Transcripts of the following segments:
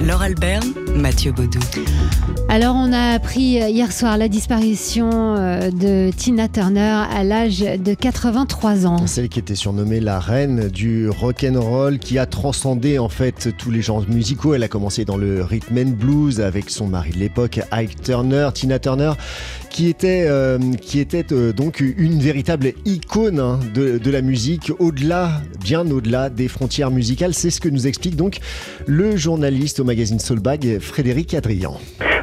Laure Alberne, Mathieu Baudou. Alors, on a appris hier soir la disparition euh, de Tina Turner à l'âge de 83 ans. Celle qui était surnommée la reine du rock and roll, qui a transcendé en fait tous les genres musicaux. Elle a commencé dans le rhythm and blues avec son mari de l'époque, Ike Turner. Tina Turner, qui était, euh, qui était euh, donc une véritable icône hein, de, de la musique, au-delà, bien au-delà des frontières musicales. C'est ce que nous explique donc le journaliste au magazine Soulbag, Frédéric Adrian.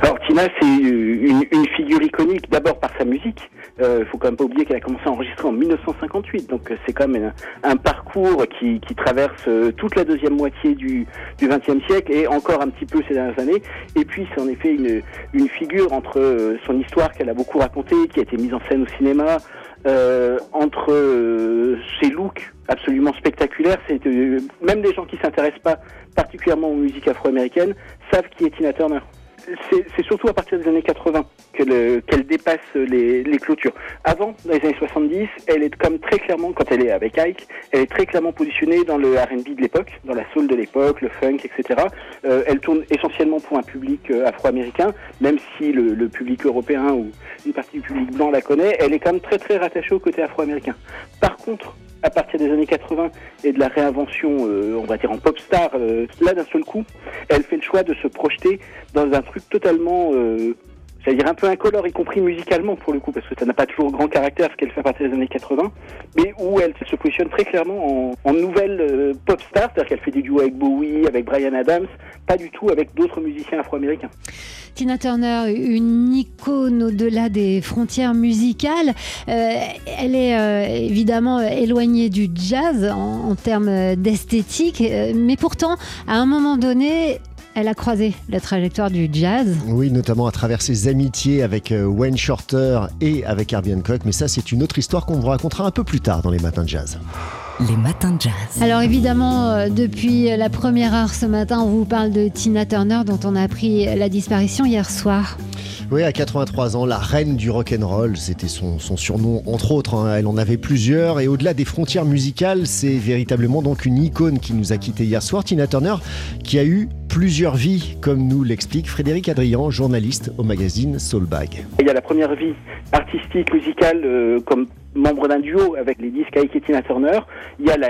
Alors Tina, c'est une, figure iconique d'abord par sa musique. Il euh, faut quand même pas oublier qu'elle a commencé à enregistrer en 1958, donc euh, c'est quand même un, parcours qui, traverse euh, toute la deuxième moitié du, du XXe siècle et encore un petit peu ces dernières années. Et puis c'est en effet une, une figure entre son histoire qu'elle a beaucoup racontée, qui a été mise en scène au cinéma, euh, entre euh, ses looks absolument spectaculaires. C'est euh, même des gens qui s'intéressent pas particulièrement aux musiques afro-américaines savent qui est Tina Turner c'est surtout à partir des années 80 qu'elle qu dépasse les, les, clôtures. Avant, dans les années 70, elle est comme très clairement, quand elle est avec Ike, elle est très clairement positionnée dans le R&B de l'époque, dans la soul de l'époque, le funk, etc. Euh, elle tourne essentiellement pour un public euh, afro-américain, même si le, le, public européen ou une partie du public blanc la connaît, elle est quand même très très rattachée au côté afro-américain. Par contre, à partir des années 80 et de la réinvention, euh, on va dire en pop star, euh, là d'un seul coup, elle fait le choix de se projeter dans un truc totalement, euh, c'est-à-dire un peu incolore, y compris musicalement pour le coup, parce que ça n'a pas toujours grand caractère ce qu'elle fait à partir des années 80, mais où elle se positionne très clairement en, nouvelle euh, pop star, c'est-à-dire qu'elle fait des duos avec Bowie, avec Brian Adams, pas du tout avec d'autres musiciens afro-américains. Tina Turner, une icône au-delà des frontières musicales. Euh, elle est euh, évidemment éloignée du jazz en, termes d'esthétique, mais pourtant, à un moment donné, elle a croisé la trajectoire du jazz. Oui, notamment à travers ses amitiés avec euh, Wayne Shorter et avec Herbie Hancock. Mais ça, c'est une autre histoire qu'on vous racontera un peu plus tard dans les matins de jazz. Les matins de jazz. Alors évidemment, euh, depuis la première heure ce matin, on vous parle de Tina Turner dont on a appris la disparition hier soir. Oui, à 83 ans, la reine du rock and roll, c'était son, son, surnom entre autres. Hein. Elle en avait plusieurs et au-delà des frontières musicales, c'est véritablement donc une icône qui nous a quitté hier soir. Tina Turner, qui a eu plusieurs vies, comme nous l'explique Frédéric Adrian, journaliste au magazine Soulbag. Il y a la première vie artistique, musicale, euh, comme membre d'un duo avec les disques et Tina Turner. Il y a la,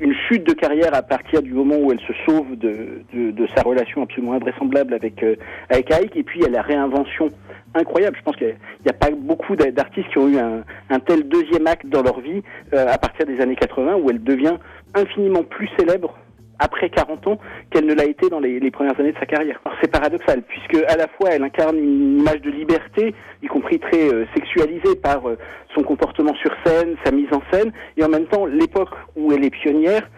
une chute de carrière à partir du moment où elle se sauve de, de, de sa relation absolument invraisemblable avec, euh, avec Ike. Et puis il y a la réinvention incroyable. Je pense qu'il n'y a pas beaucoup d'artistes qui ont eu un, un, tel deuxième acte dans leur vie euh, à partir des années 80 où elle devient infiniment plus célèbre après 40 ans qu'elle ne l'a été dans les, les, premières années de sa carrière. C'est paradoxal puisque à la fois elle incarne une image de liberté, y compris très euh, sexualisée par euh, son comportement sur scène, sa mise en scène, et en même temps l'époque où elle est pionnière,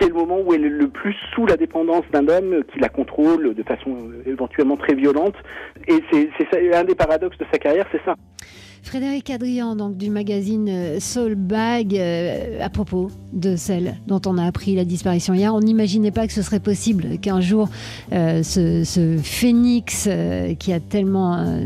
c'est le moment où elle est le plus sous la dépendance d'un homme qui la contrôle de façon éventuellement très violente. Et c'est un des paradoxes de sa carrière, c'est ça. Frédéric Adrian, donc du magazine Soul Bag, euh, à propos de celle dont on a appris la disparition hier, on n'imaginait pas que ce serait possible qu'un jour euh, ce, phénix euh, qui a tellement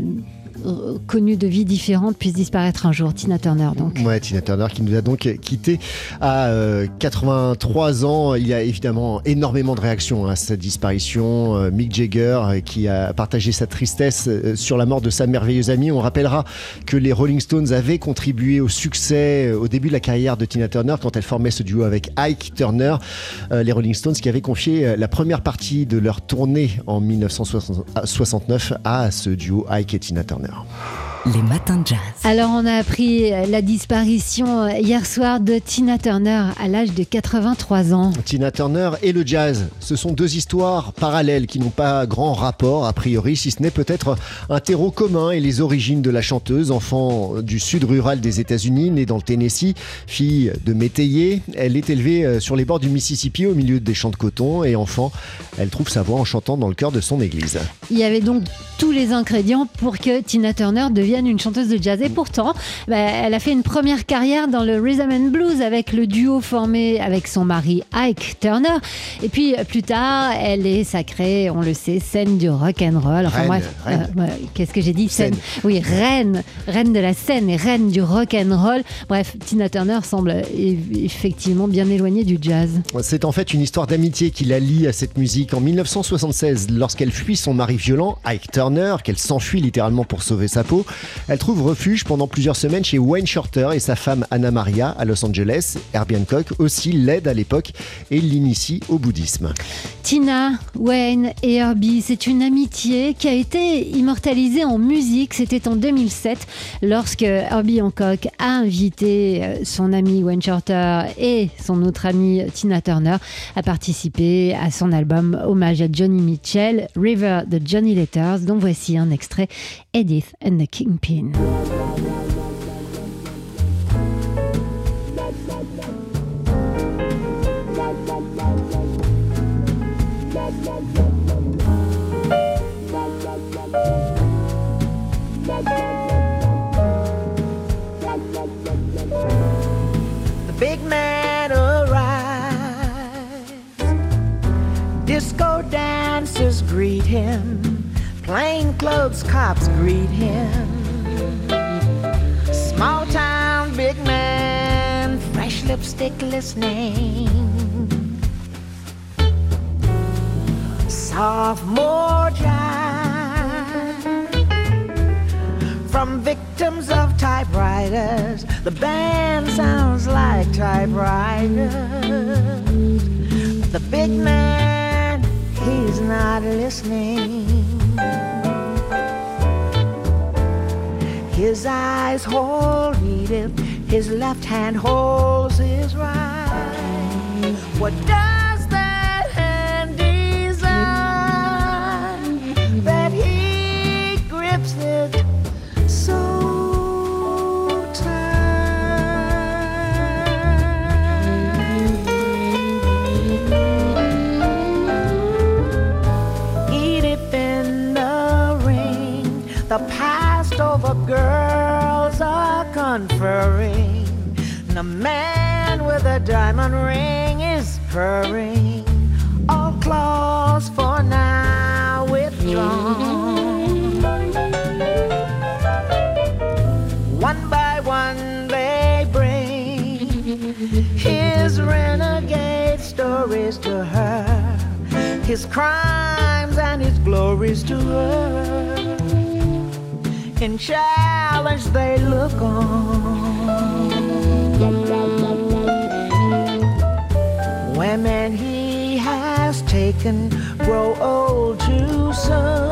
connu de vies différentes puisse disparaître un jour. Tina Turner, donc. Ouais, Tina Turner qui nous a donc quitté à euh, 83 ans. Il y a évidemment énormément de réactions à sa disparition. Euh, Mick Jagger euh, qui a partagé sa tristesse euh, sur la mort de sa merveilleuse amie. On rappellera que les Rolling Stones avaient contribué au succès au début de la carrière de Tina Turner quand elle formait ce duo avec Ike Turner. les Rolling Stones qui avaient confié la première partie de leur tournée en 1969 à ce duo Ike et Tina Turner. now. Les matins de jazz. Alors on a appris la disparition hier soir de Tina Turner à l'âge de 83 ans. Tina Turner et le jazz, ce sont deux histoires parallèles qui n'ont pas grand rapport a priori, si ce n'est peut-être un terreau commun et les origines de la chanteuse, enfant du sud rural des États-Unis, née dans le Tennessee, fille de métayer. Elle est élevée sur les bords du Mississippi au milieu des champs de coton et enfant, elle trouve sa voix en chantant dans le cœur de son église. Il y avait donc tous les ingrédients pour que Tina Turner devienne une chanteuse de jazz. Et pourtant, bah, elle a fait une première carrière dans le rhythm and blues avec le duo formé avec son mari Ike Turner. Et puis plus tard, elle est sacrée, on le sait, scène du rock and roll. Enfin Reine, bref, reine. euh, qu'est-ce que j'ai dit? Scène. Oui, reine, reine de la scène et reine du rock and roll. Bref, Tina Turner semble effectivement bien éloignée du jazz. C'est en fait une histoire d'amitié qui la lie à cette musique. En 1976, lorsqu'elle fuit son mari violent, Ike Turner, qu'elle s'enfuit littéralement pour sauver sa peau, elle trouve refuge pendant plusieurs semaines chez Wayne Shorter et sa femme Anna Maria à Los Angeles. Herbie Hancock aussi l'aide à l'époque et l'initie au bouddhisme. Tina, Wayne et Herbie, c'est une amitié qui a été immortalisée en musique. C'était en 2007 lorsque Herbie Hancock a invité euh, son ami Wayne Shorter et son autre amie Tina Turner à participer à son album hommage à Johnny Mitchell, River the Johnny Letters, dont voici un extrait Edith and the Kingpin. Lipstick listening. Sophomore jive from victims of typewriters. The band sounds like typewriters. The big man, he's not listening. His eyes hold Edith, his left hand holds his right. What does The man with a diamond ring is purring. All claws for now withdrawn. One by one they bring his renegade stories to her, his crimes and his glories to her. In challenge they look on. Women he has taken grow old too soon.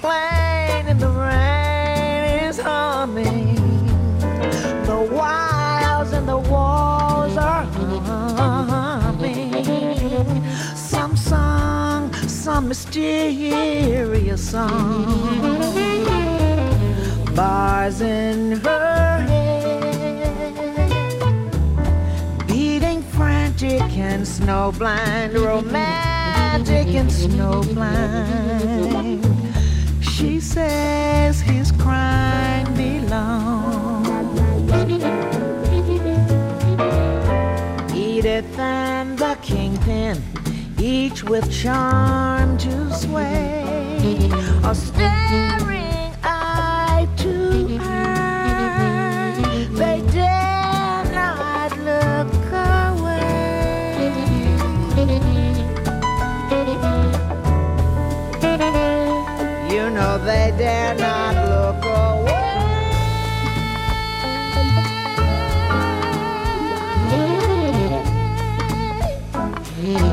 Plane in the rain is humming. The wilds and the walls are humming. Some song, some mysterious song. bars in her head, beating frantic and snowblind, romantic and snowblind. She says his crime belongs. Edith and the kingpin, each with charm to sway, are staring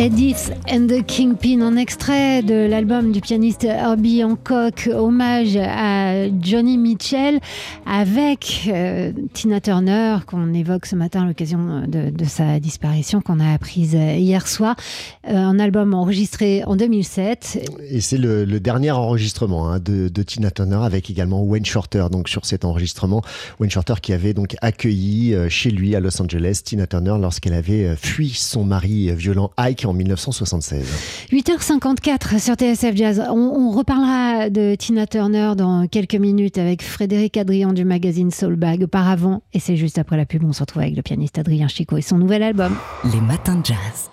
Edith and the Kingpin, en extrait de l'album du pianiste Herbie Hancock, hommage à Johnny Mitchell, avec euh, Tina Turner, qu'on évoque ce matin à l'occasion de, sa disparition, qu'on a apprise hier soir. Euh, un album enregistré en 2007. Et c'est le, dernier enregistrement hein, de, de Tina Turner avec également Wayne Shorter. Donc sur cet enregistrement, Wayne Shorter qui avait donc accueilli euh, chez lui à Los Angeles Tina Turner lorsqu'elle avait fui son mari violent Ike en 1976. 8h54 sur TSF Jazz. On, on reparlera de Tina Turner dans quelques minutes avec Frédéric Adrien du magazine Soulbag. Auparavant, et c'est juste après la pub, on se retrouve avec le pianiste Adrien Chico et son nouvel album. Les matins de jazz.